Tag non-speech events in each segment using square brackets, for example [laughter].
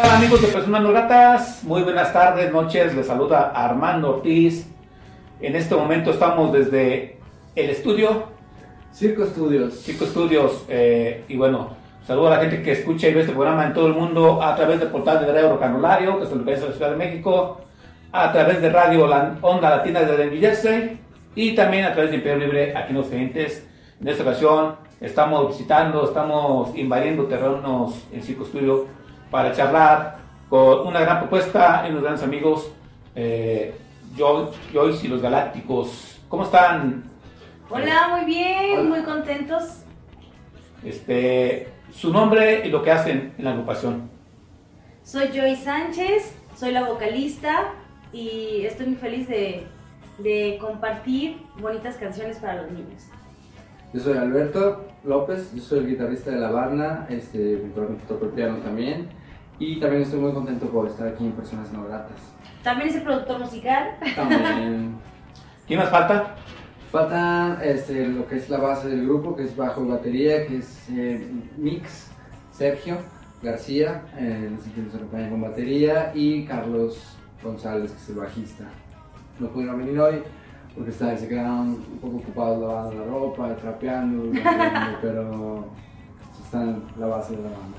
¿Qué tal amigos de Personas No Gratas? Muy buenas tardes, noches, les saluda Armando Ortiz. En este momento estamos desde el estudio, Circo Studios. Chico Studios, eh, y bueno, saludo a la gente que escucha y ve este programa en todo el mundo a través del portal de Radio Canulario, que es el país de la Ciudad de México, a través de Radio Onda Latina desde New Jersey y también a través de Imperio Libre aquí en los clientes. En esta ocasión estamos visitando, estamos invadiendo terrenos en Circo Studio para charlar con una gran propuesta en los grandes amigos eh, Joy- Joyce y los Galácticos. ¿Cómo están? Hola, muy bien, muy contentos. Este, su nombre y lo que hacen en la agrupación. Soy Joy Sánchez, soy la vocalista y estoy muy feliz de, de compartir bonitas canciones para los niños. Yo soy Alberto López, yo soy el guitarrista de la banda, este, toco el piano también. Y también estoy muy contento por estar aquí en Personas No Gratas. También es el productor musical. También [laughs] ¿Quién más falta? falta este, lo que es la base del grupo, que es bajo y batería, que es eh, Mix, Sergio García, eh, quién nos acompaña con batería, y Carlos González, que es el bajista. No pudieron venir hoy porque está- se quedaron un poco ocupados lavando la ropa, trapeando, trapeando, [laughs] pero están en la base de la banda.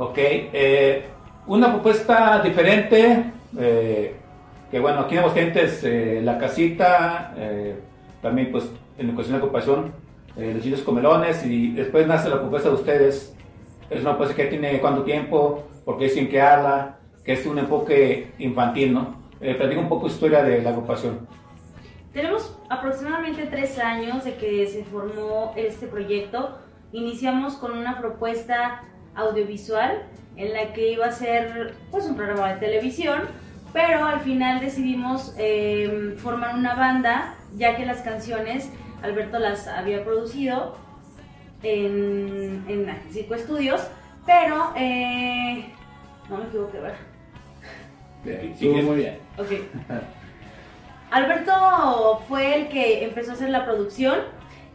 Ok, eh, una propuesta diferente, eh, que bueno, aquí en Aguascalientes, eh, La Casita, eh, también pues en cuestión de ocupación, eh, Los Chiles Comelones, y después nace la propuesta de ustedes. Es una propuesta que tiene cuánto tiempo, porque es sin que habla, que es un enfoque infantil, ¿no? Platica un poco historia de la agrupación. Tenemos aproximadamente tres años de que se formó este proyecto. Iniciamos con una propuesta audiovisual en la que iba a ser pues un programa de televisión, pero al final decidimos eh, formar una banda ya que las canciones Alberto las había producido en, en Circo Estudios, pero eh, no me equivoqué, ¿verdad? Estuvo muy bien. Alberto fue el que empezó a hacer la producción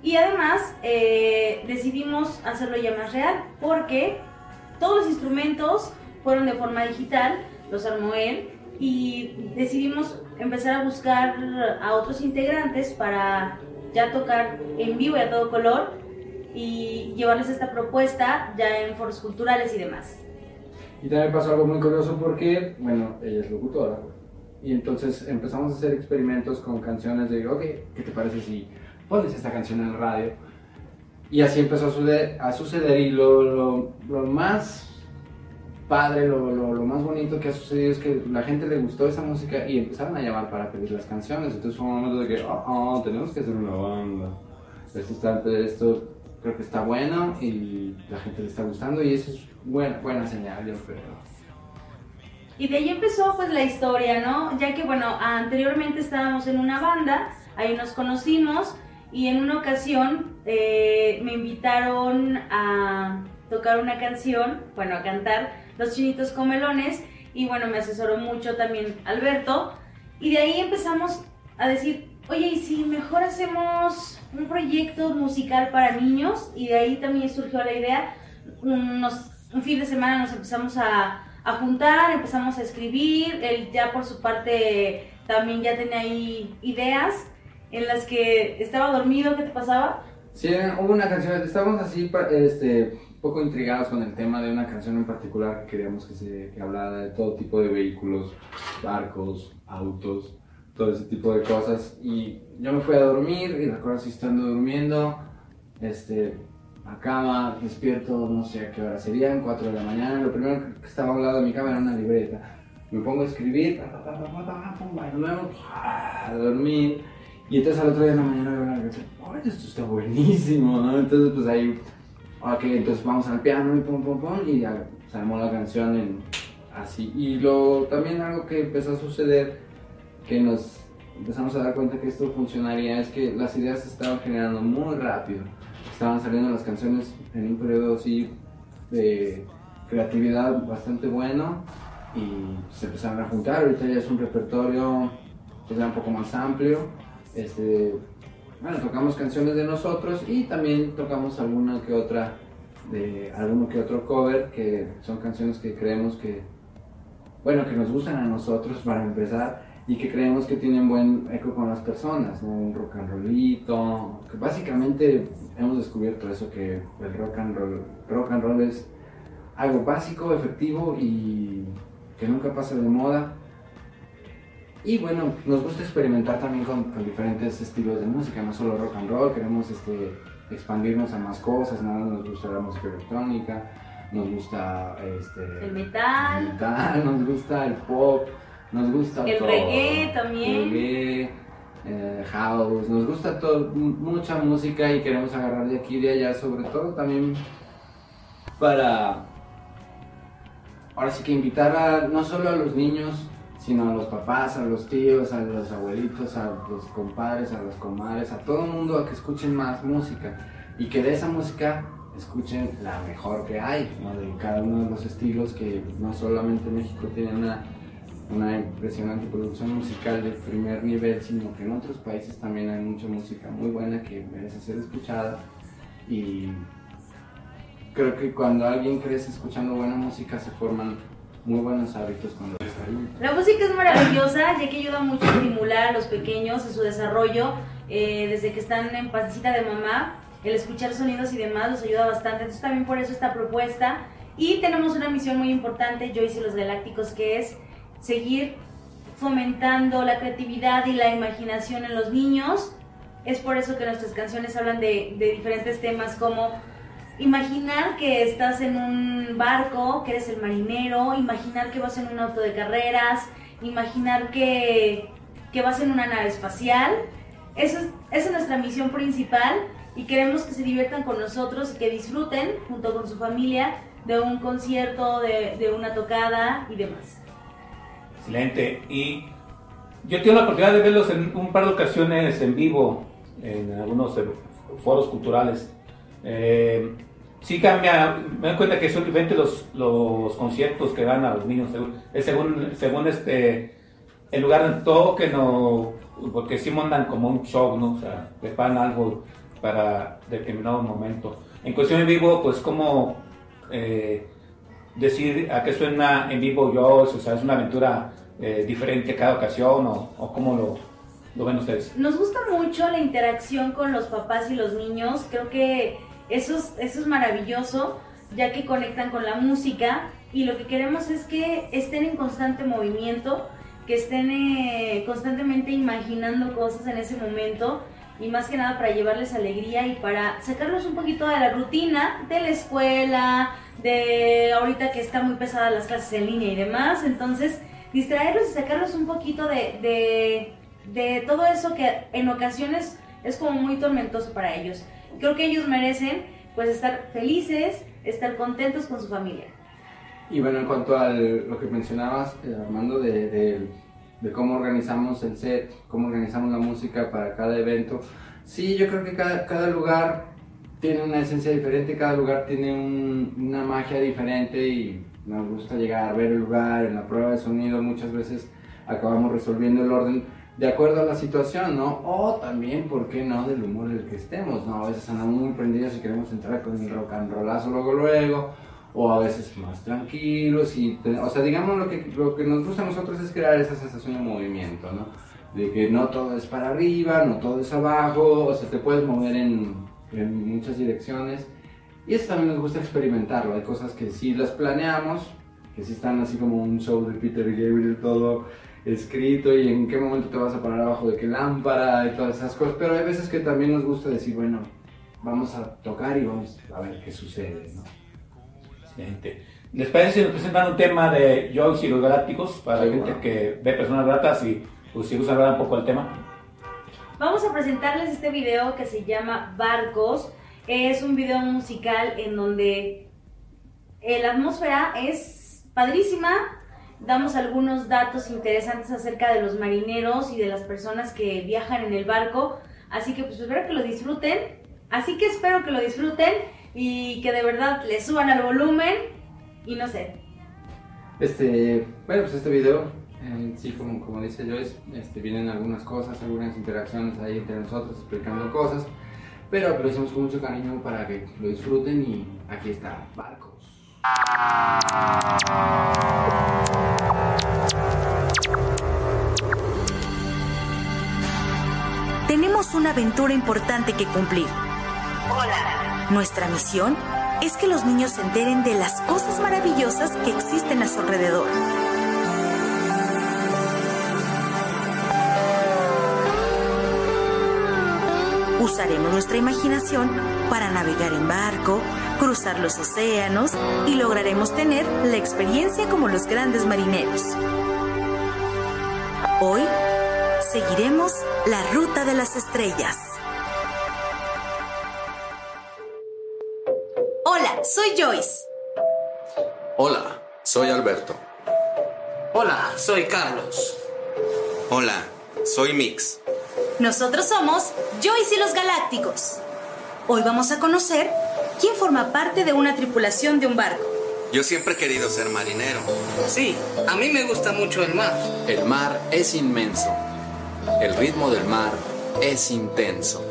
y además eh, decidimos hacerlo ya más real porque todos los instrumentos fueron de forma digital, los armó él y decidimos empezar a buscar a otros integrantes para ya tocar en vivo y a todo color y llevarles esta propuesta ya en foros culturales y demás. Y también pasó algo muy curioso porque, bueno, ella es locutora. Y entonces empezamos a hacer experimentos con canciones de, ok, ¿qué te parece si pones esta canción en radio? Y así empezó a suceder, a suceder y lo, lo, lo más padre, lo, lo, lo más bonito que ha sucedido es que la gente le gustó esa música y empezaron a llamar para pedir las canciones. Entonces fue un momento de que, oh, oh, tenemos que hacer una banda. Esto, está, esto creo que está bueno y la gente le está gustando y eso es buena, buena señal, yo creo. Y de ahí empezó pues la historia, ¿no? Ya que bueno, anteriormente estábamos en una banda, ahí nos conocimos y en una ocasión eh, me invitaron a tocar una canción, bueno, a cantar Los Chinitos Comelones y bueno, me asesoró mucho también Alberto. Y de ahí empezamos a decir, oye, ¿y si mejor hacemos un proyecto musical para niños? Y de ahí también surgió la idea, unos, un fin de semana nos empezamos a a juntar, empezamos a escribir, él ya por su parte también ya tenía ahí ideas en las que estaba dormido, ¿qué te pasaba? Sí, hubo una canción, estábamos así, este, poco intrigados con el tema de una canción en particular que queríamos que se que hablara de todo tipo de vehículos, barcos, autos, todo ese tipo de cosas. Y yo me fui a dormir y recuerdo así estando durmiendo, este, a cama, despierto, no sé a qué hora serían, 4 de la mañana. Lo primero que estaba al lado de mi cama era una libreta. Me pongo a escribir, a dormir. Y entonces al otro día en la mañana veo la canción, oye, esto está buenísimo, ¿no? Entonces pues ahí, ok, entonces vamos al piano y pum, pum, pum, y ya la canción en, así. Y lo, también algo que empezó a suceder, que nos empezamos a dar cuenta que esto funcionaría, es que las ideas se estaban generando muy rápido. Estaban saliendo las canciones en un periodo así de creatividad bastante bueno y se empezaron a juntar. Ahorita ya es un repertorio pues, un poco más amplio. Este, bueno, tocamos canciones de nosotros y también tocamos alguna que otra de alguno que otro cover que son canciones que creemos que bueno que nos gustan a nosotros para empezar y que creemos que tienen buen eco con las personas, un rock and rollito, básicamente hemos descubierto eso que el rock and roll, rock and roll es algo básico, efectivo y que nunca pasa de moda. Y bueno, nos gusta experimentar también con, con diferentes estilos de música, no solo rock and roll, queremos este, expandirnos a más cosas, nada nos gusta la música electrónica, nos gusta este, El metal. el metal, nos gusta el pop, nos gusta El todo. reggae también. Reggae, eh, house, nos gusta todo, mucha música y queremos agarrar de aquí y de allá, sobre todo también para, ahora sí que invitar a, no solo a los niños, sino a los papás, a los tíos, a los abuelitos, a los compadres, a las comadres, a todo el mundo a que escuchen más música y que de esa música escuchen la mejor que hay, ¿no? de cada uno de los estilos que no solamente México tiene una, una impresionante producción musical de primer nivel, sino que en otros países también hay mucha música muy buena que merece ser escuchada y creo que cuando alguien crece escuchando buena música se forman muy buenos hábitos es adulto. La música es maravillosa, ya que ayuda mucho a estimular a los pequeños en su desarrollo, eh, desde que están en pancita de mamá, el escuchar sonidos y demás los ayuda bastante. Entonces también por eso esta propuesta. Y tenemos una misión muy importante, Joyce y los Galácticos, que es seguir fomentando la creatividad y la imaginación en los niños. Es por eso que nuestras canciones hablan de diferentes temas como Imaginar que estás en un barco, que eres el marinero, imaginar que vas en un auto de carreras, imaginar que, que vas en una nave espacial. Eso es, esa es nuestra misión principal y queremos que se diviertan con nosotros y que disfruten junto con su familia de un concierto, de, una tocada y demás. Excelente. Y yo tuve la oportunidad de verlos en un par de ocasiones en vivo, en algunos foros culturales. Eh, sí cambia, me doy cuenta que diferentes los, los conciertos que dan a los niños, según, según, según este, el lugar donde toquen o porque sí mandan como un show, ¿no? O sea, preparan algo para determinado momento. En cuestión en vivo, pues como eh, decir a qué suena en vivo yo, o sea, es una aventura eh, diferente cada ocasión o, o cómo lo, lo ven ustedes. Nos gusta mucho la interacción con los papás y los niños, creo que eso es, maravilloso, ya que conectan con la música. Y lo que queremos es que estén en constante movimiento, que estén eh, constantemente imaginando cosas en ese momento. Y más que nada para llevarles alegría y para sacarlos un poquito de la rutina de la escuela, de ahorita que está muy pesada las clases en línea y demás, entonces distraerlos y sacarlos un poquito de, de, de todo eso que en ocasiones es como muy tormentoso para ellos. Creo que ellos merecen pues estar felices, estar contentos con su familia. Y bueno, en cuanto a lo que mencionabas, eh, Armando, de, de, de cómo organizamos el set, cómo organizamos la música para cada evento, sí, yo creo que cada, cada lugar tiene una esencia diferente, cada lugar tiene un- una magia diferente y nos gusta llegar, ver el lugar, en la prueba de sonido muchas veces acabamos resolviendo el orden de acuerdo a la situación, ¿no? O también, ¿por qué no?, del humor en el que estemos, ¿no? A veces andamos muy prendidos y queremos entrar con el rock and rollazo luego, luego, o a veces más tranquilos y, o sea, digamos lo que, lo que nos gusta a nosotros es crear esa sensación de movimiento, ¿no? De que no todo es para arriba, no todo es abajo, o sea, te puedes mover en, en muchas direcciones. Y eso también nos gusta experimentarlo, hay cosas que sí las planeamos, que sí están así como un show de Peter Gabriel todo escrito y en qué momento te vas a parar abajo de qué lámpara y todas esas cosas, pero hay veces que también nos gusta decir, bueno, vamos a tocar y vamos a ver qué sucede, ¿no? Excelente. ¿Les parece si nos presentan un tema de Joyce y los Galácticos para Sí, la gente bueno. que ve personas gratas y pues si gusta hablar un poco del tema? Vamos a presentarles este video que se llama Barcos. Es un video musical en donde eh, la atmósfera es padrísima. Damos algunos datos interesantes acerca de los marineros y de las personas que viajan en el barco. Así que pues espero que lo disfruten. Así que espero que lo disfruten y que de verdad le suban al volumen y no sé. Este, bueno, pues este video, eh, sí, como, como dice Joyce, este, vienen algunas cosas, algunas interacciones ahí entre nosotros explicando cosas, pero lo hicimos con mucho cariño para que lo disfruten y aquí está, Barcos. Tenemos una aventura importante que cumplir. Nuestra misión es que los niños se enteren de las cosas maravillosas que existen a su alrededor. Usaremos nuestra imaginación para navegar en barco, cruzar los océanos y lograremos tener la experiencia como los grandes marineros. Hoy seguiremos la ruta de las estrellas. Hola, soy Joyce. Hola, soy Alberto. Hola, soy Carlos. Hola, soy Mix. Nosotros somos Joyce y los Galácticos. Hoy vamos a conocer quién forma parte de una tripulación de un barco. Yo siempre he querido ser marinero. Sí, a mí me gusta mucho el mar. El mar es inmenso. El ritmo del mar es intenso.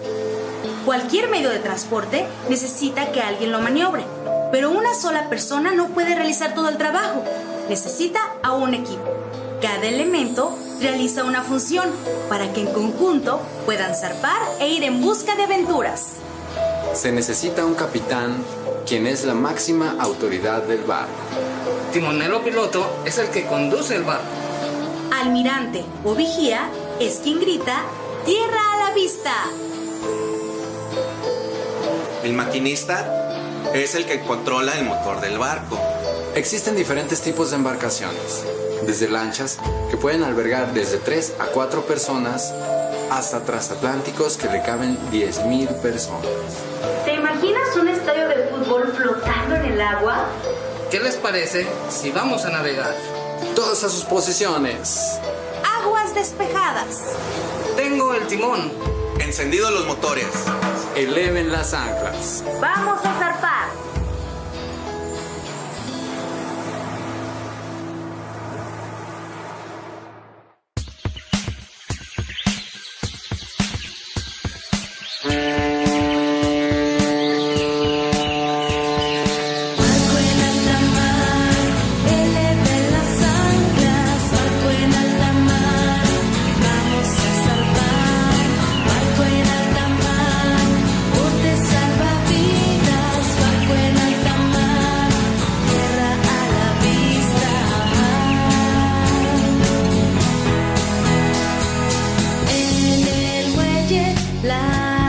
Cualquier medio de transporte necesita que alguien lo maniobre, pero una sola persona no puede realizar todo el trabajo. Necesita a un equipo. Cada elemento realiza una función para que en conjunto puedan zarpar e ir en busca de aventuras. Se necesita un capitán, quien es la máxima autoridad del barco. Timonero piloto es el que conduce el barco. Almirante o vigía es quien grita ¡Tierra a la vista! El maquinista es el que controla el motor del barco. Existen diferentes tipos de embarcaciones, desde lanchas que pueden albergar desde 3 a 4 personas hasta transatlánticos que le caben 10.000 personas. ¿Te imaginas un estadio de fútbol flotando en el agua? ¿Qué les parece si vamos a navegar? Todos a sus posiciones. Despejadas. Tengo el timón. Encendidos los motores. Eleven las anclas. ¡Vamos a zarpar! sky.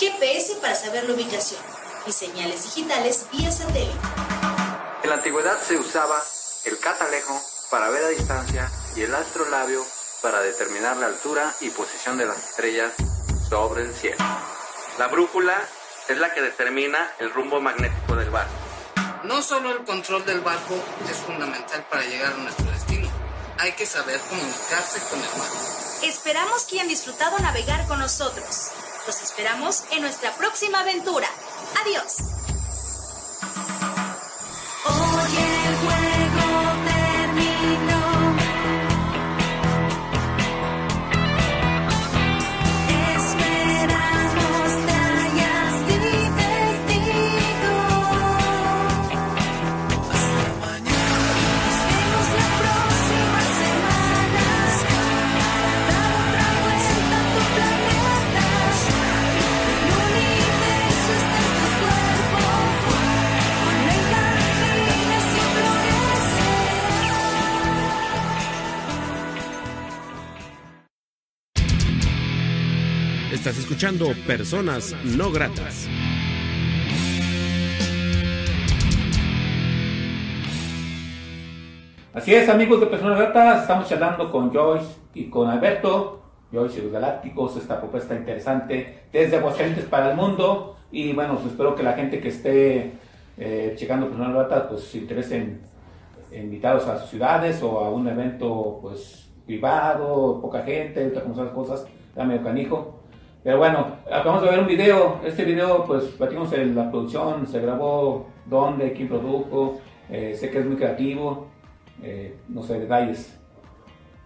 GPS para saber la ubicación y señales digitales vía satélite. En la antigüedad se usaba el catalejo para ver a distancia y el astrolabio para determinar la altura y posición de las estrellas sobre el cielo. La brújula es la que determina el rumbo magnético del barco. No solo el control del barco es fundamental para llegar a nuestro destino, hay que saber comunicarse con el mar. Esperamos que hayan disfrutado navegar con nosotros. Los esperamos en nuestra próxima aventura. Adiós. Escuchando Personas No Gratas. Así es, amigos de Personas Gratas, estamos charlando con Joyce y con Alberto, Joyce y los Galácticos, esta propuesta interesante desde Aguascalientes para el mundo. Y bueno, pues espero que la gente que esté eh, checando Personas Gratas, pues se interese en, en invitarlos a sus ciudades o a un evento pues privado, poca gente, las cosas, está medio canijo. Pero bueno, acabamos de ver un video, este video pues platicamos en la producción, se grabó, dónde, quién produjo, eh, sé que es muy creativo, eh, no sé, detalles.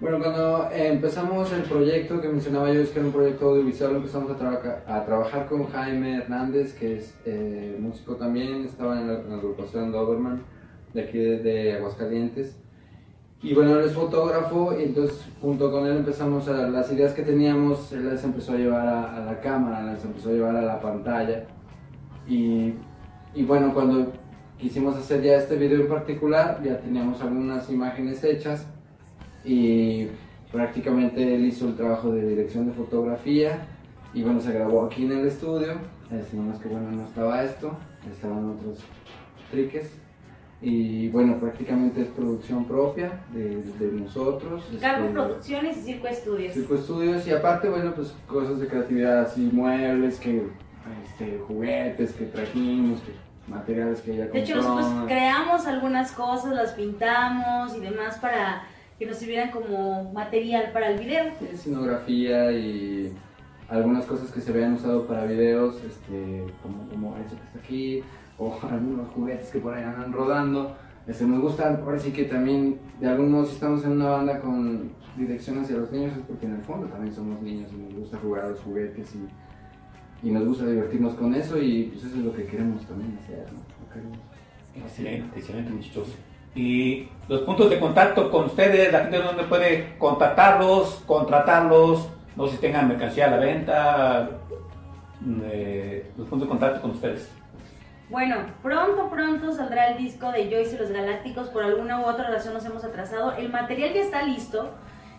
Bueno, cuando eh, empezamos el proyecto que mencionaba yo, es que era un proyecto audiovisual, empezamos a, trabaja- a trabajar con Jaime Hernández, que es eh, músico también, estaba en la, agrupación Doberman, de aquí de Aguascalientes. Y bueno, él es fotógrafo, y entonces junto con él empezamos a, las ideas que teníamos, él las empezó a llevar a, la cámara, las empezó a llevar a la pantalla. Y, y bueno, cuando quisimos hacer ya este video en particular, ya teníamos algunas imágenes hechas y prácticamente él hizo el trabajo de dirección de fotografía. Y bueno, se grabó aquí en el estudio, este, nomás que bueno, no estaba esto, estaban otros triques y bueno, prácticamente es producción propia de, de nosotros. Cargo este, Producciones y Circo Estudios. Circo Estudios y aparte, bueno, pues cosas de creatividad así, muebles, que, este, juguetes que trajimos, que, materiales que ella De hecho, compró. nosotros creamos algunas cosas, las pintamos y demás para que nos sirvieran como material para el video. escenografía y algunas cosas que se habían usado para videos, este, como, como eso que está aquí, o [laughs] algunos juguetes que por ahí andan rodando. Este, nos gustan, ahora sí que también, de algún modo, si estamos en una banda con dirección hacia los niños, es porque en el fondo también somos niños y nos gusta jugar a los juguetes y, y nos gusta divertirnos con eso y pues eso es lo que queremos también hacer, ¿no? Queremos. Excelente, excelente muchachos. Y los puntos de contacto con ustedes, la gente donde puede contactarlos, contratarlos, no sé si tengan mercancía a la venta, eh, los puntos de contacto con ustedes. Bueno, pronto, pronto saldrá el disco de Joyce y los Galácticos. Por alguna u otra razón nos hemos atrasado. El material ya está listo.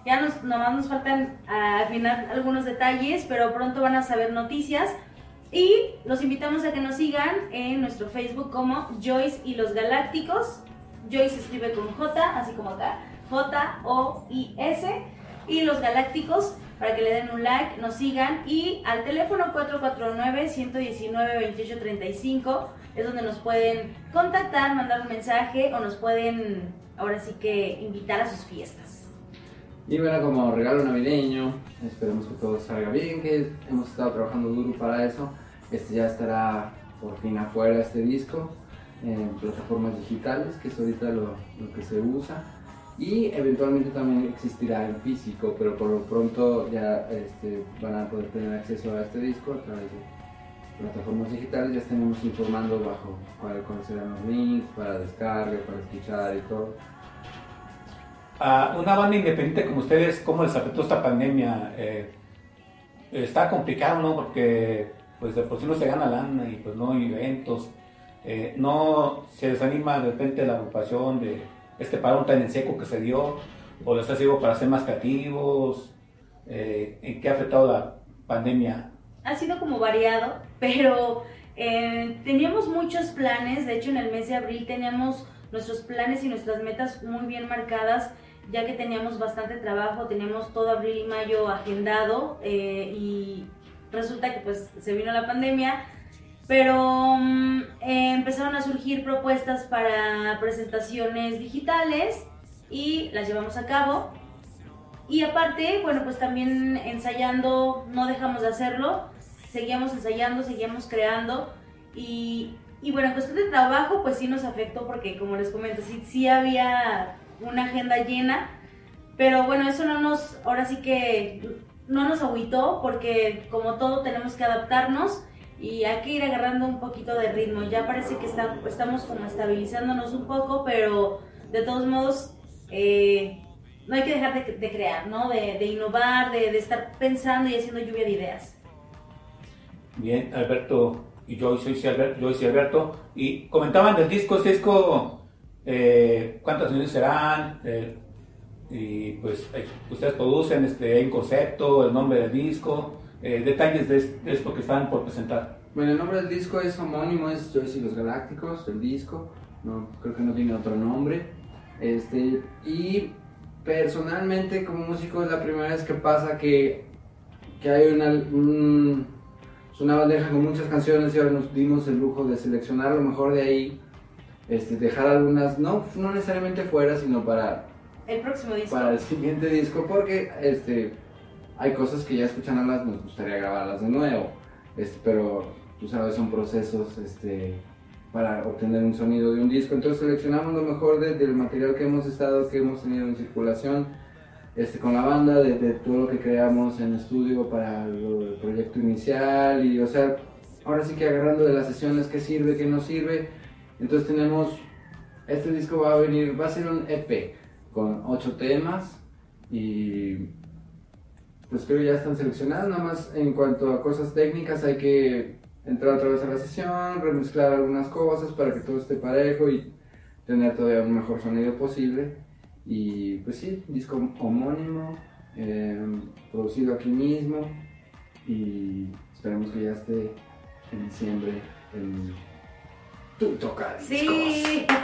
Ya nomás nos faltan ah, afinar algunos detalles, pero pronto van a saber noticias. Y los invitamos a que nos sigan en nuestro Facebook como Joyce y los Galácticos. Joyce escribe con J, así como acá, J-O-I-S. Y los Galácticos, para que le den un like, nos sigan. Y al teléfono 449-119-2835 es donde nos pueden contactar, mandar un mensaje o nos pueden, ahora sí que, invitar a sus fiestas. Y bueno, como regalo navideño, esperemos que todo salga bien, que hemos estado trabajando duro para eso. Este ya estará por fin afuera este disco en plataformas digitales, que es ahorita lo, lo que se usa. Y eventualmente también existirá en físico, pero por lo pronto ya este, van a poder tener acceso a este disco a través de plataformas digitales. Ya estaremos informando bajo cuáles serán los links para descarga, para escuchar y todo. A una banda independiente como ustedes, ¿cómo les afectó esta pandemia? Eh, está complicado, ¿no? Porque pues de por sí no se gana lana y pues no hay eventos. Eh, no se desanima de repente la agrupación de este parón tan en seco que se dio, o les ha sido para ser más creativos, eh, en qué ha afectado la pandemia. Ha sido como variado, pero eh, teníamos muchos planes, de hecho en el mes de abril teníamos nuestros planes y nuestras metas muy bien marcadas, ya que teníamos bastante trabajo, teníamos todo abril y mayo agendado eh, y resulta que pues se vino la pandemia, pero mm, eh, empezaron a surgir propuestas para presentaciones digitales y las llevamos a cabo. Y aparte, bueno, pues también ensayando, no dejamos de hacerlo, seguíamos ensayando, seguíamos creando. Y, y bueno, en cuestión de trabajo, pues sí nos afectó porque como les comento, sí, sí había una agenda llena, pero bueno, eso no nos, ahora sí que no nos agüitó porque como todo tenemos que adaptarnos y hay que ir agarrando un poquito de ritmo. Ya parece que está, estamos como estabilizándonos un poco, pero de todos modos eh, no hay que dejar de, de crear, ¿no? De, de innovar, de, de, estar pensando y haciendo lluvia de ideas. Bien, Alberto y yo soy Alberto, Joyce y Alberto, y comentaban del disco, este disco, eh, cuántas canciones serán, eh, y pues eh, ustedes producen este, en concepto, el nombre del disco, eh, detalles de, de, esto que están por presentar. Bueno, el nombre del disco es homónimo, es Joyce y los Galácticos, el disco, no, creo que no tiene otro nombre. Este, y personalmente como músico es la primera vez que pasa que, que hay una, un, una bandeja con muchas canciones y ahora nos dimos el lujo de seleccionar lo mejor de ahí, este, dejar algunas, no, no necesariamente fuera, sino para el próximo disco. Para el siguiente disco, porque este, hay cosas que ya escuchándolas nos gustaría grabarlas de nuevo, este, pero tú sabes, son procesos este, para obtener un sonido de un disco. Entonces seleccionamos lo mejor de, del material que hemos estado, que hemos tenido en circulación este, con la banda, de, todo lo que creamos en estudio para el proyecto inicial y, o sea, ahora sí que agarrando de las sesiones qué sirve, qué no sirve. Entonces tenemos, este disco va a venir, va a ser un EP con ocho temas y pues creo que ya están seleccionados, nada más en cuanto a cosas técnicas hay que entrar otra vez a la sesión, remezclar algunas cosas para que todo esté parejo y tener todavía un mejor sonido posible. Y pues sí, disco homónimo, eh, producido aquí mismo y esperemos que ya esté en diciembre en tu toca Sí. [laughs]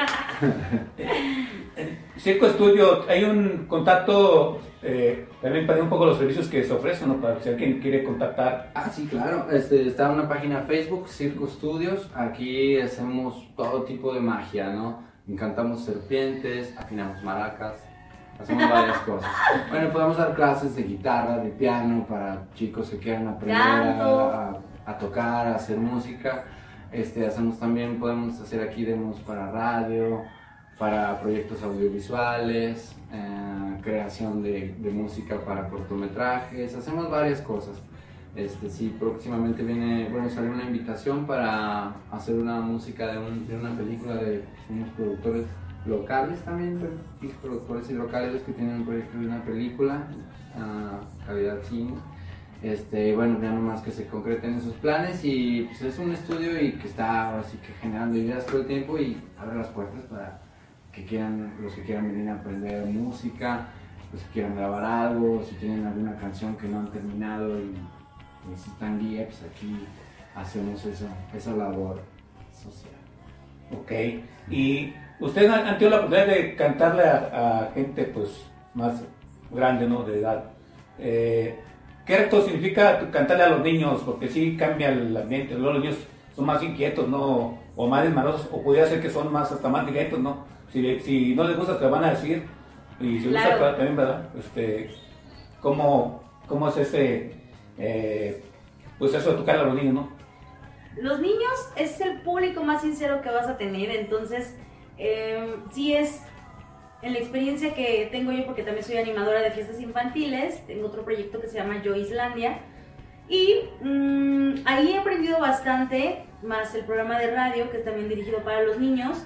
[laughs] Circo Estudio, hay un contacto, eh, también para un poco los servicios que se ofrecen, ¿no? Para si alguien quiere contactar. Ah, sí, claro. Este, está una página Facebook, Circo Studios. Aquí hacemos todo tipo de magia, ¿no? Encantamos serpientes, afinamos maracas, hacemos varias [laughs] cosas. Bueno, podemos dar clases de guitarra, de piano para chicos que quieran aprender a, a, tocar, a hacer música. Este, hacemos también, podemos hacer aquí demos para radio, para proyectos audiovisuales, eh, creación de, música para cortometrajes, hacemos varias cosas. Este, sí, próximamente viene, bueno, sale una invitación para hacer una música de, un, de una película de unos productores locales también, pues, productores y locales que tienen un proyecto de una película, uh, calidad cine. Este, bueno, ya nomás que se concreten esos planes y pues es un estudio y que está así que generando ideas todo el tiempo y abre las puertas para que quieran, los que quieran venir a aprender música, los que quieran grabar algo, si tienen alguna canción que no han terminado y necesitan guía, pues aquí hacemos eso, esa labor social. Ok, y ustedes han, tenido la oportunidad de cantarle a, a, gente pues más grande, ¿no? De edad. Eh, ¿Qué reto significa cantarle a los niños? Porque sí cambia el ambiente, los niños son más inquietos, ¿no? O más desmarosos, o podría ser que son más hasta más directos, ¿no? Si, si no les gusta te van a decir, y si les gusta también, ¿verdad? Este, ¿cómo, ¿Cómo es ese, eh, pues eso de tocarle a los niños, ¿no? Los niños es el público más sincero que vas a tener, entonces eh, sí es en la experiencia que tengo yo, porque también soy animadora de fiestas infantiles, tengo otro proyecto que se llama Yo Islandia, y mmm, ahí he aprendido bastante, más el programa de radio, que es también dirigido para los niños.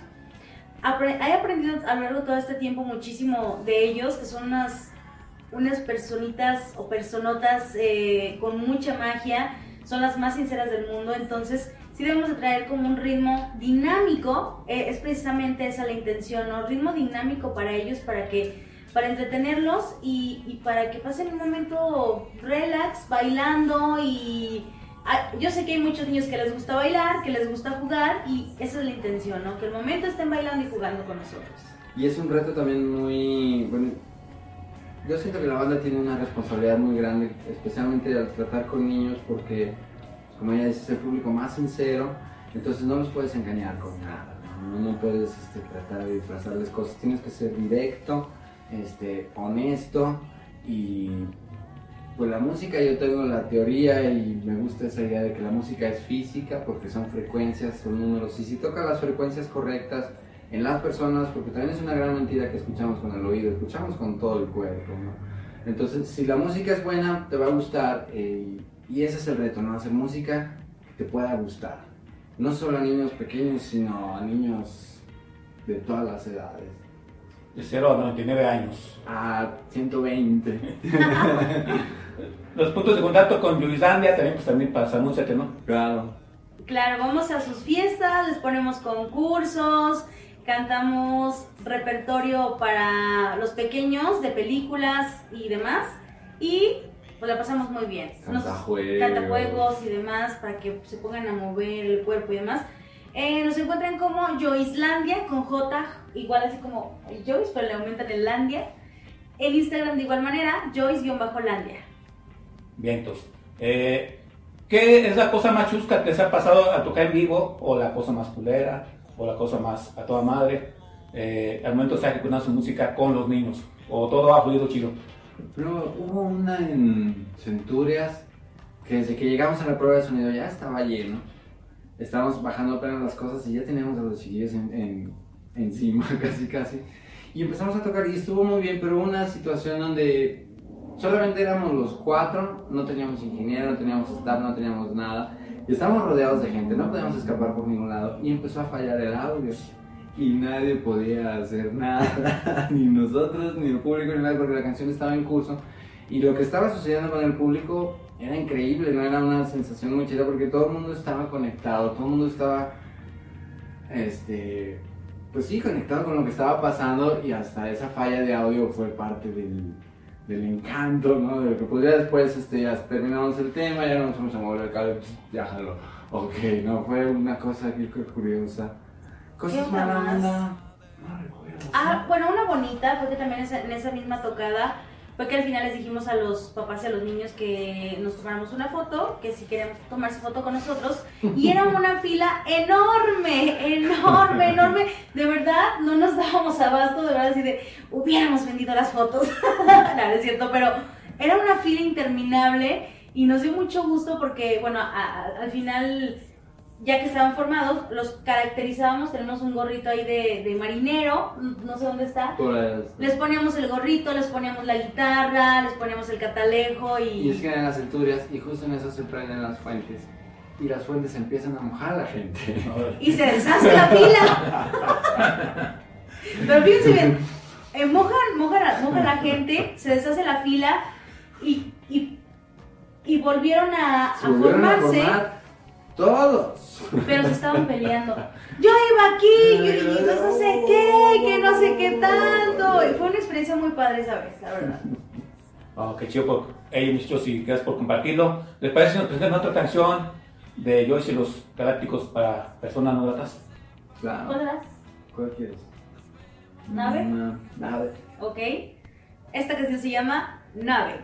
He aprendido a lo largo de todo este tiempo muchísimo de ellos, que son unas, unas personitas o personotas eh, con mucha magia, son las más sinceras del mundo, entonces sí debemos de traer como un ritmo dinámico, eh, es precisamente esa la intención, ¿no? Ritmo dinámico para ellos, para que para entretenerlos y, y para que pasen un momento relax, bailando y yo sé que hay muchos niños que les gusta bailar, que les gusta jugar y esa es la intención, ¿no? Que el momento estén bailando y jugando con nosotros. Y es un reto también muy... Bueno, yo siento que la banda tiene una responsabilidad muy grande, especialmente al tratar con niños porque, como ella dice, es el público más sincero, entonces no los puedes engañar con nada, no, no puedes este, tratar de disfrazarles cosas, tienes que ser directo, este, honesto y pues la música yo tengo la teoría y me gusta esa idea de que la música es física porque son frecuencias, son números y si toca las frecuencias correctas en las personas, porque también es una gran mentira que escuchamos con el oído, escuchamos con todo el cuerpo, ¿no? Entonces, si la música es buena, te va a gustar eh, y ese es el reto, ¿no? Hacer música que te pueda gustar. No solo a niños pequeños, sino a niños de todas las edades. De 0 a 99 años. A 120. [laughs] Los puntos de contacto con Yuislandia también, pues también pasa, anúnciate, ¿no? Claro. Claro, vamos a sus fiestas, les ponemos concursos, cantamos repertorio para los pequeños de películas y demás. Y pues la pasamos muy bien. Cantajuegos. cantajuegos y demás para que se pongan a mover el cuerpo y demás. Eh, nos encuentran como Joislandia con J, igual así como Joyce, pero le aumentan el Landia. El Instagram de igual manera, Joyce-Landia. Vientos. Eh, ¿Qué es la cosa más chusca que les ha pasado a tocar en vivo? ¿O la cosa más culera? ¿O la cosa más a toda madre? Eh, al momento de estar ejecutando su música con los niños. ¿O todo ha fluido chido? Pero hubo una en Centurias que desde que llegamos a la prueba de sonido ya estaba lleno. Estábamos bajando apenas las cosas y ya teníamos a los chiquillos en, en- encima, [laughs] casi casi. Y empezamos a tocar y estuvo muy bien, pero una situación donde solamente éramos los cuatro, no teníamos ingeniero, no teníamos staff, no teníamos nada. Y estábamos rodeados de gente, no podíamos escapar por ningún lado. Y empezó a fallar el audio. Y nadie podía hacer nada, [laughs] ni nosotros, ni el público, ni nadie, porque la canción estaba en curso. Y lo que estaba sucediendo con el público era increíble, no era una sensación muy chida, porque todo el mundo estaba conectado, todo el mundo estaba, este, pues sí, conectado con lo que estaba pasando y hasta esa falla de audio fue parte del, del encanto, ¿no? De lo que pues ya después, este, ya terminamos el tema, ya nos fuimos a mover el cable, pues, ya jaló. Ok, no, fue una cosa que curiosa. Cosas ¿Qué mala más? onda. No recuerdo. Ah, bueno, una bonita fue que también en esa misma tocada fue que al final les dijimos a los papás y a los niños que nos tomáramos una foto, que si querían tomarse foto con nosotros, y era una [laughs] fila enorme, enorme, enorme. De verdad, no nos dábamos abasto, de verdad, así de, hubiéramos vendido las fotos. [laughs] no, no es cierto, pero era una fila interminable y nos dio mucho gusto porque, bueno, al final ya que estaban formados, los caracterizábamos, tenemos un gorrito ahí de, de marinero, no sé dónde está. Les poníamos el gorrito, les poníamos la guitarra, les poníamos el catalejo y... Y es que eran las centurias y justo en eso se prenden las fuentes. Y las fuentes empiezan a mojar a la gente. y se deshace la fila. Pero fíjense bien, eh, mojan, mojan, mojan a la gente, se deshace la fila y, y, y volvieron a, formarse, formar todos. pero se estaban peleando. Yo iba aquí, yo, y no sé qué, que no sé qué tanto. Y fue una experiencia muy padre esa vez, la verdad. Oh, qué chido por ellos, muchachos, y gracias por compartirlo. ¿Les parece si nos presentan otra canción de Joyce y los Galácticos para personas no gratas? Claro. ¿Cuál quieres? ¿Nave? Una nave. ¿Ok? Esta canción se llama Nave.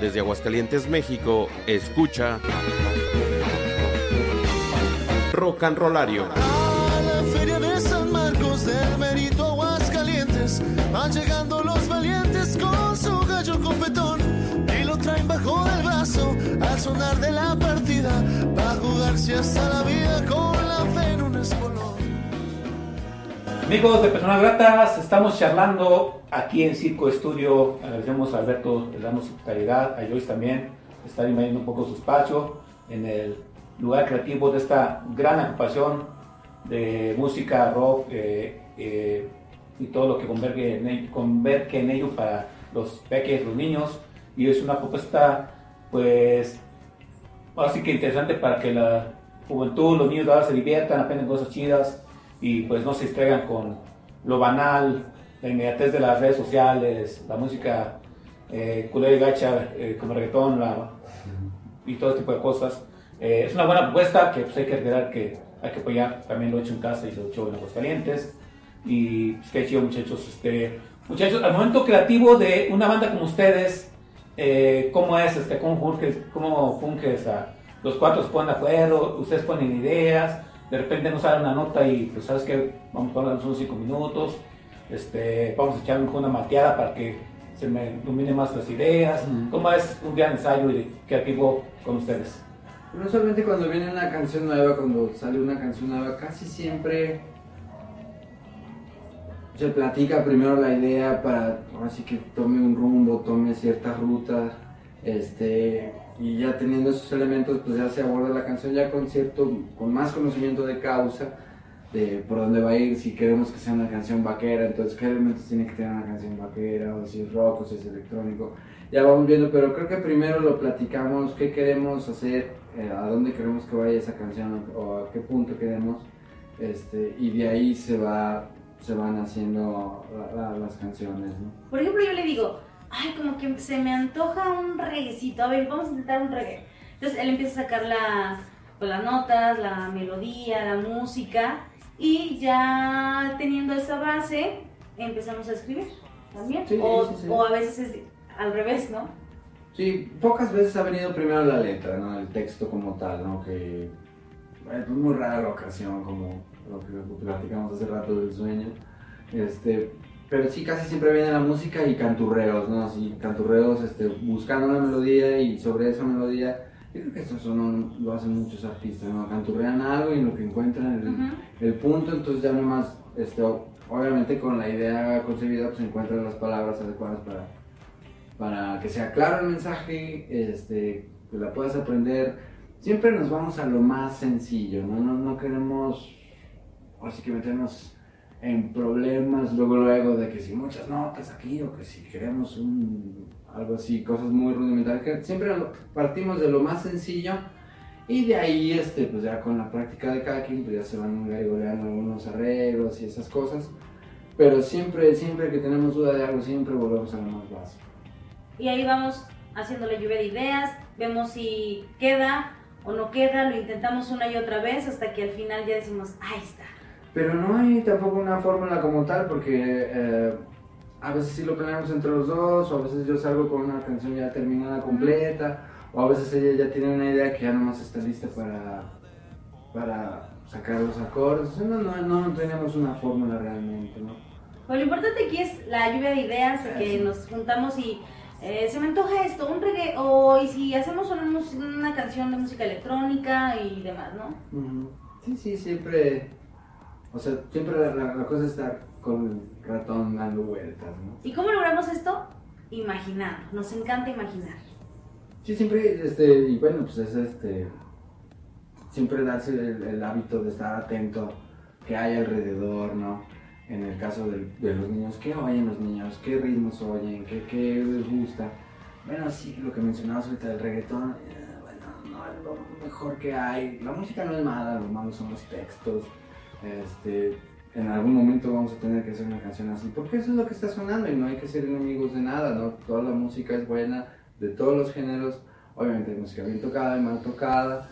Desde Aguascalientes, México, escucha Rock and Rollario. A la feria de San Marcos del Merito Aguascalientes van llegando los valientes con su gallo competón y lo traen bajo del brazo al sonar de la partida va a jugarse hasta la vida con la fe. Amigos de Personas Gratas, estamos charlando aquí en Circo Estudio. Agradecemos a Alberto, le damos hospitalidad, a Joyce también, estar invadiendo un poco su espacio en el lugar creativo de esta gran ocupación de música, rock eh, eh, y todo lo que converge en, ello, para los peques, los niños. Y es una propuesta, pues, así que interesante para que la juventud, los niños ahora se diviertan, aprendan cosas chidas y pues no se distraigan con lo banal, la inmediatez de las redes sociales, la música eh, culera y gacha, eh, como reggaetón la- y todo este tipo de cosas. Eh, es una buena propuesta que pues, hay que recordar que hay que apoyar. También lo he hecho en casa y lo he hecho en Aguascalientes. Y pues, qué chido, muchachos. Este, muchachos, al momento creativo de una banda como ustedes, eh, ¿cómo es? Este, ¿Cómo funges? ¿Cómo funges? a- los cuatro se ponen de acuerdo, ustedes ponen ideas, de repente nos sale una nota y pues sabes que vamos a hablar unos cinco minutos, este, vamos a echar una mateada para que se me iluminen más las ideas. ¿Cómo es un día de ensayo y creativo con ustedes? No solamente cuando viene una canción nueva, cuando sale una canción nueva, casi siempre se platica primero la idea para así que tome un rumbo, tome cierta ruta, este, y ya teniendo esos elementos, pues ya se aborda la canción ya con cierto, con más conocimiento de causa, de por dónde va a ir, si queremos que sea una canción vaquera, entonces qué elementos tiene que tener una canción vaquera, o si es rock, o si es electrónico, ya vamos viendo, pero creo que primero lo platicamos, qué queremos hacer, eh, a dónde queremos que vaya esa canción, o a qué punto queremos, este, y de ahí se va se van haciendo la- la- las canciones, ¿no? Por ejemplo, yo le digo, ay, como que se me antoja un reguecito, a ver, vamos a intentar un reggae. Entonces él empieza a sacar la, pues, las notas, la melodía, la música, y ya teniendo esa base, empezamos a escribir también. Sí, o, sí, sí. o a veces es al revés, ¿no? Sí, pocas veces ha venido primero la letra, ¿no? El texto como tal, ¿no? Que es muy rara la ocasión, como lo que platicamos hace rato del sueño. Este, pero sí, casi siempre viene la música y canturreos, ¿no? Así, canturreos este, buscando una melodía y sobre esa melodía. Yo creo que eso son, lo hacen muchos artistas, ¿no? Canturrean algo y en lo que encuentran el, el punto, entonces ya nomás, este, obviamente con la idea concebida, pues encuentran las palabras adecuadas para, para que sea claro el mensaje, este, que la puedas aprender. Siempre nos vamos a lo más sencillo, ¿no? No, no queremos, así que meternos en problemas luego luego de que si muchas notas aquí o que si queremos un, algo así, cosas muy rudimentarias, que siempre partimos de lo más sencillo y de ahí, este, pues ya con la práctica de cada quien, pues ya se van garigoleando algunos arreglos y esas cosas, pero siempre, siempre que tenemos duda de algo, siempre volvemos a lo más básico. Y ahí vamos haciendo la lluvia de ideas, vemos si queda o no queda, lo intentamos una y otra vez hasta que al final ya decimos, ahí está. Pero no hay tampoco una fórmula como tal, porque eh, a veces sí lo planeamos entre los dos, o a veces yo salgo con una canción ya terminada completa, o a veces ella ya tiene una idea que ya nomás está lista para, para sacar los acordes. No, no, no tenemos una fórmula realmente, ¿no? Pero lo importante aquí es la lluvia de ideas, de que nos juntamos y eh, se me antoja esto, un reggae, o y si hacemos una, una canción de música electrónica y demás, ¿no? Ujú. Sí, sí, siempre. O sea, siempre la, la- la cosa es estar con el ratón dando vueltas, ¿no? ¿Y cómo logramos esto? Imaginando, nos encanta imaginar. Sí, siempre, este, y bueno, pues es este, siempre darse el, el hábito de estar atento que hay alrededor, ¿no? En el caso de, los niños, ¿qué oyen los niños? ¿Qué ritmos oyen? ¿Qué, qué les gusta? Bueno, sí, lo que mencionabas ahorita del reggaetón, eh, bueno, no es lo mejor que hay. La música no es mala, lo malo son los textos. Este, en algún momento vamos a tener que hacer una canción así, porque eso es lo que está sonando y no hay que ser enemigos de nada, ¿no? Toda la música es buena, de todos los géneros. Obviamente hay música bien tocada y mal tocada,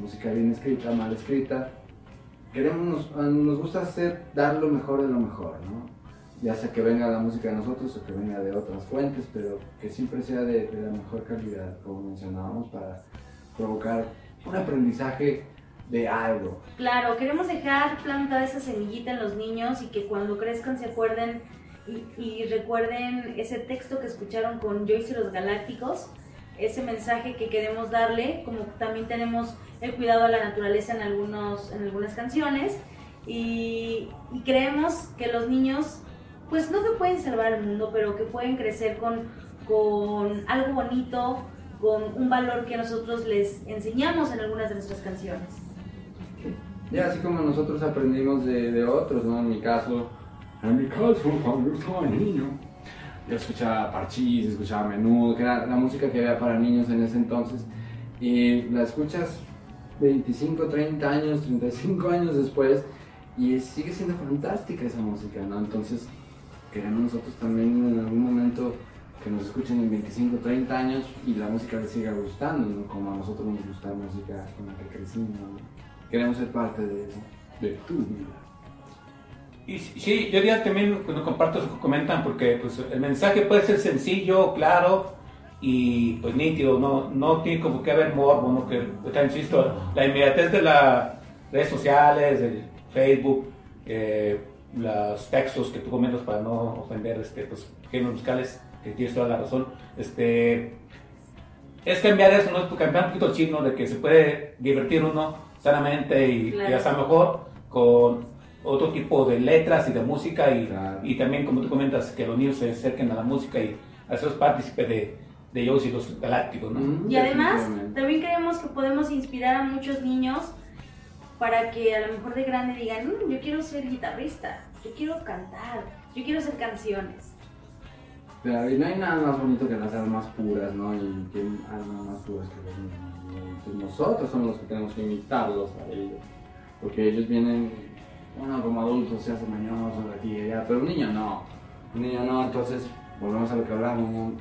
música bien escrita, mal escrita. Queremos, nos, nos gusta hacer, dar lo mejor de lo mejor, ¿no? ya sea que venga la música de nosotros o que venga de otras fuentes, pero que siempre sea de, de la mejor calidad, como mencionábamos, para provocar un aprendizaje de algo. Claro, queremos dejar plantada esa semillita en los niños y que cuando crezcan se acuerden y, recuerden ese texto que escucharon con Joyce y los Galácticos, ese mensaje que queremos darle, como también tenemos el cuidado a la naturaleza en, algunos, en algunas canciones y, y creemos que los niños, pues no que pueden salvar el mundo, pero que pueden crecer con, con algo bonito, con un valor que nosotros les enseñamos en algunas de nuestras canciones. Y así como nosotros aprendimos de, otros, ¿no? En mi caso, en mi caso, cuando yo estaba niño, yo escuchaba Parchís, escuchaba Menudo, que era la música que había para niños en ese entonces, y la escuchas 25, 30 años, 35 años después, y sigue siendo fantástica esa música, ¿no? Entonces, queremos nosotros también en algún momento que nos escuchen en 25, 30 años y la música les siga gustando, ¿no? Como a nosotros nos gusta la música con la que crecimos, ¿no? Queremos ser parte de de tu vida. Y sí, yo diría también cuando comparto eso que comentan, porque pues, el mensaje puede ser sencillo, claro y pues nítido, no, no tiene como que haber morbo, ¿no? que insisto, la inmediatez de las redes sociales, del Facebook, eh, los textos que tú comentas para no ofender este, pues, géneros musicales, que tienes toda la razón, este, es cambiar eso, ¿no? Cambiar un poquito el chino de que se puede divertir uno sanamente y, Claro. y hasta mejor con otro tipo de letras y de música y, Claro. y también como tú comentas que los niños se acerquen a la música y hacerlos partícipes de, de ellos y los galácticos, ¿no? Mm, Y además, también creemos que podemos inspirar a muchos niños para que a lo mejor de grande digan, "Mm, yo quiero ser guitarrista, yo quiero cantar, yo quiero hacer canciones. Pero y no hay nada más bonito que las almas puras, ¿no? Y que almas más puras que los niños. Entonces nosotros somos los que tenemos que imitarlos a ellos. Porque ellos vienen, bueno, como adultos se hacen mañosos de aquí y allá, pero un niño no. Un niño no, entonces volvemos a lo que hablamos, ¿no?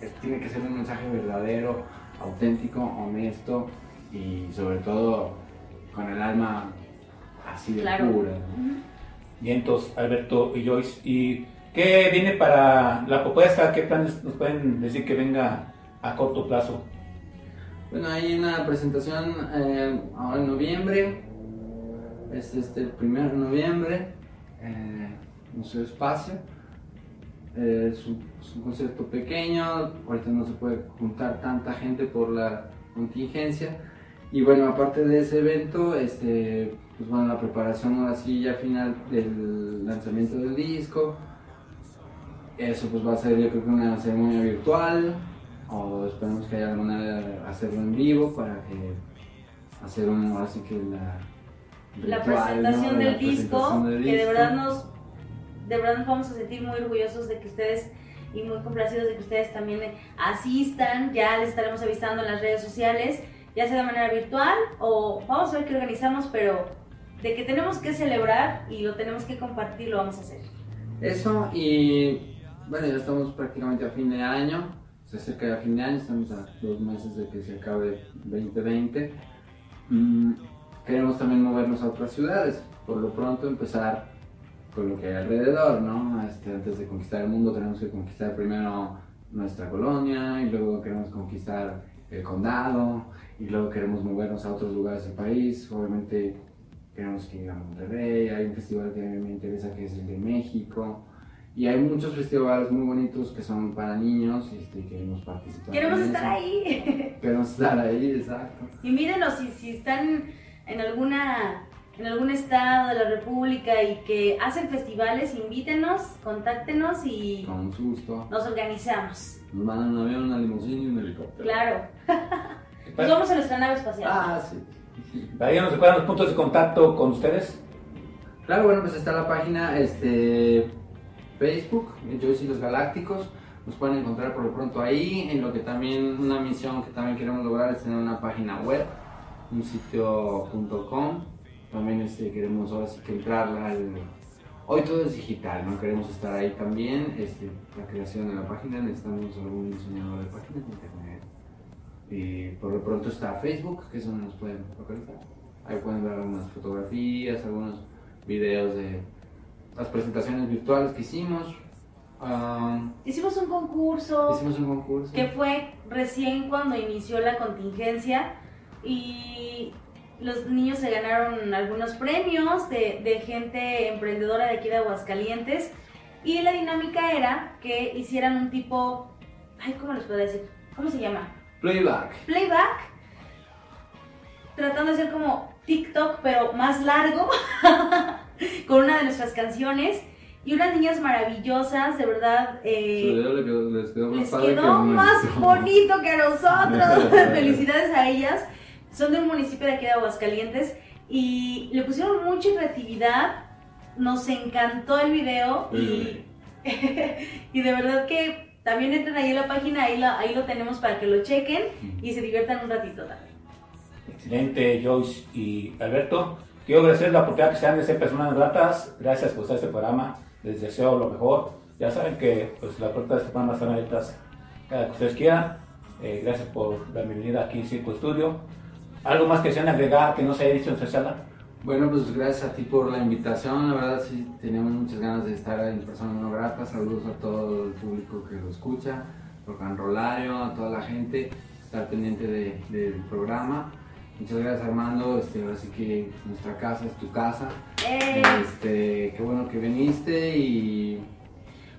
Es- tiene que ser un mensaje verdadero, auténtico, honesto y sobre todo con el alma así de Claro. pura. ¿no? Y entonces, Alberto y Joyce, ¿y qué viene para la propuesta? ¿Qué planes nos pueden decir que venga a corto plazo? Bueno, hay una presentación eh, ahora en noviembre, es este el primero de noviembre, eh, Museo Espacio. Eh, es, un, es un concierto pequeño, ahorita no se puede juntar tanta gente por la contingencia. Y bueno, aparte de ese evento, este, pues bueno, la preparación ahora sí ya final del lanzamiento del disco. Eso pues va a ser yo creo que una ceremonia virtual o esperemos que haya alguna de hacerlo en vivo para que hacer un, ahora sí que la La ritual, presentación ¿no? del La disco, presentación del que de disco. verdad nos, de verdad nos vamos a sentir muy orgullosos de que ustedes y muy complacidos de que ustedes también asistan, ya les estaremos avisando en las redes sociales, ya sea de manera virtual o vamos a ver qué organizamos, pero de que tenemos que celebrar y lo tenemos que compartir, lo vamos a hacer. Eso y bueno, ya estamos prácticamente a fin de año, se acerca ya fin de año, estamos a dos meses de que se acabe 2020. Mm, queremos también movernos a otras ciudades, por lo pronto empezar con lo que hay alrededor, ¿no? Este, antes de conquistar el mundo tenemos que conquistar primero nuestra colonia y luego queremos conquistar el condado y luego queremos movernos a otros lugares del país, obviamente queremos que ir a Monterrey, hay un festival que me interesa que es el de México. Y hay muchos festivales muy bonitos que son para niños y este, queremos participar. Queremos estar eso. ahí. [laughs] Queremos estar ahí, exacto. Y mírenos, si, si están en alguna en algún estado de la República y que hacen festivales, invítenos, contáctenos y Con gusto. nos organizamos. Nos mandan un avión, una limusina y un helicóptero. Claro. [laughs] Nos vamos a nuestra nave espacial. Ah, sí. Para nos recuerdan los puntos de contacto con ustedes. Claro, bueno, pues está la página este, Facebook, Joyce y los Galácticos. Nos pueden encontrar por lo pronto ahí. En lo que también, una misión que también queremos lograr es tener una página web, un sitio.com. También este, queremos ahora sí que entrarla al. Hoy todo es digital, ¿no? Queremos estar ahí también. Este, la creación de la página, necesitamos algún diseñador de páginas de internet. Y por lo pronto está Facebook, que es donde nos pueden localizar. Ahí pueden ver algunas fotografías, algunos videos de las presentaciones virtuales que hicimos. ah, Hicimos un concurso hicimos un concurso. que fue recién cuando inició la contingencia y los niños se ganaron algunos premios de, de gente emprendedora de aquí de Aguascalientes y la dinámica era que hicieran un tipo, ay, ¿cómo les puedo decir? ¿Cómo se llama? Playback. Playback, tratando de hacer como TikTok pero más largo [laughs] [laughs] con una de nuestras canciones y unas niñas maravillosas, de verdad. eh, quedó- les quedó más les padre que quedó el más nuestro. bonito que a nosotros. [laughs] [laughs] Felicidades a ellas. Son de un municipio de aquí de Aguascalientes y le pusieron mucha creatividad. Nos encantó el video y, y de verdad que también entren ahí en la página, ahí, la- ahí lo tenemos para que lo chequen y se diviertan un ratito también. Excelente, Joyce y Alberto. Quiero agradecer la oportunidad que sean de ser personas gratas. Gracias por estar este programa. Les deseo lo mejor. Ya saben que pues, las puertas de este programa están abiertas cada que ustedes quieran. Eh, gracias por la bienvenida aquí en Circo Estudio. ¿Algo más que desean agregar que no se haya dicho en esta charla? Bueno, pues gracias a ti por la invitación. La verdad sí teníamos muchas ganas de estar en Persona No Grata. Saludos a todo el público que lo escucha, a Juan Rolario, a toda la gente, estar pendiente de- del programa. Muchas gracias Armando, este, ahora sí que nuestra casa es tu casa. ¡Eh! Este, qué bueno que viniste y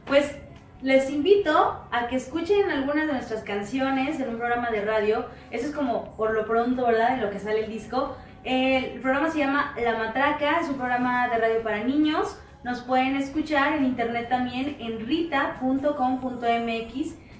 Pues les invito a que escuchen algunas de nuestras canciones en un programa de radio. Eso es como por lo pronto, ¿verdad? En lo que sale el disco. El programa se llama La Matraca, es un programa de radio para niños. Nos pueden escuchar en internet también en rita.com.mx,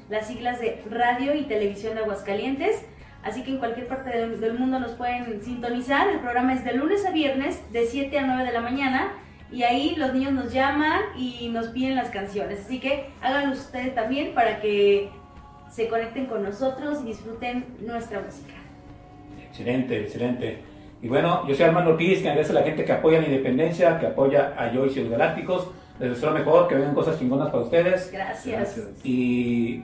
las siglas de Radio y Televisión de Aguascalientes. Así que en cualquier parte del, del mundo nos pueden sintonizar. El programa es de lunes a viernes, de 7 a 9 de la mañana. Y ahí los niños nos llaman y nos piden las canciones. Así que háganlo ustedes también para que se conecten con nosotros y disfruten nuestra música. Excelente, excelente. Y bueno, yo soy Armando Ortiz, que agradece a la gente que apoya la independencia, que apoya a Joyce y los Galácticos. Les deseo lo mejor, que vengan cosas chingonas para ustedes. Gracias. Y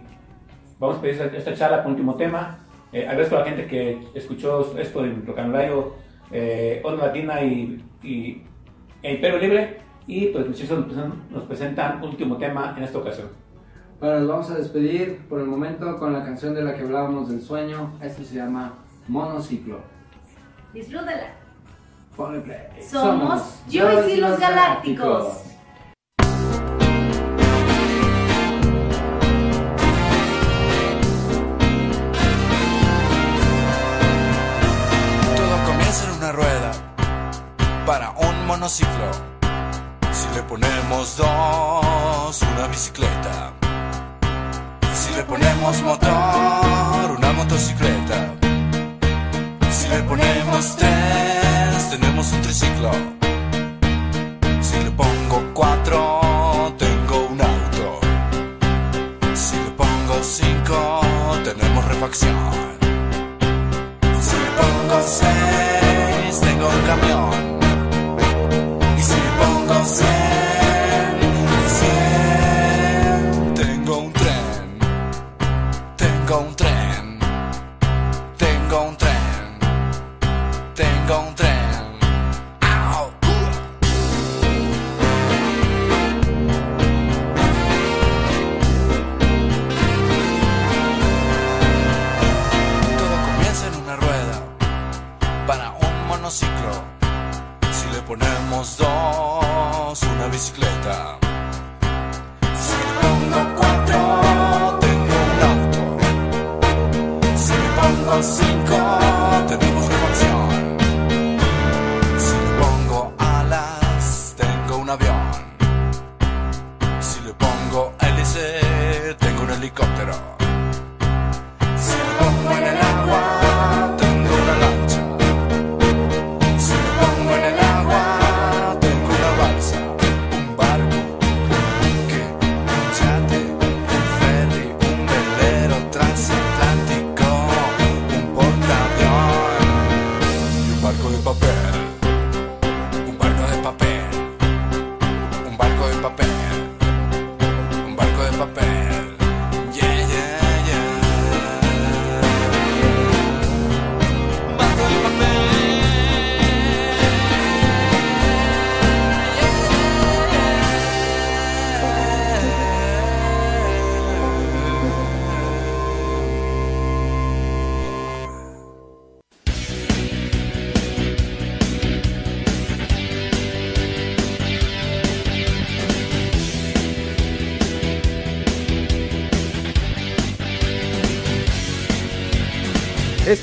vamos a pedir esta, esta charla con último tema. Eh, agradezco a la gente que escuchó esto en Rocanolario, eh, Onda Latina y, y e Imperio Libre. Y pues muchachos nos presentan, último tema en esta ocasión. Bueno, nos vamos a despedir por el momento con la canción de la que hablábamos del sueño. Esto se llama Monociclo. Disfrútala. Ponle play. Somos Joyce y los Galácticos. Para un monociclo. Si le ponemos dos, una bicicleta. Si le ponemos motor, una motocicleta. Si le ponemos tres, tenemos un triciclo. Si le pongo cuatro, tengo un auto. Si le pongo cinco, tenemos refacción. Si le pongo seis, tengo un camión. Y si le ponemos dos, una bicicleta. Si pongo cuatro, tengo un auto. Si pongo cinco, tenemos. Si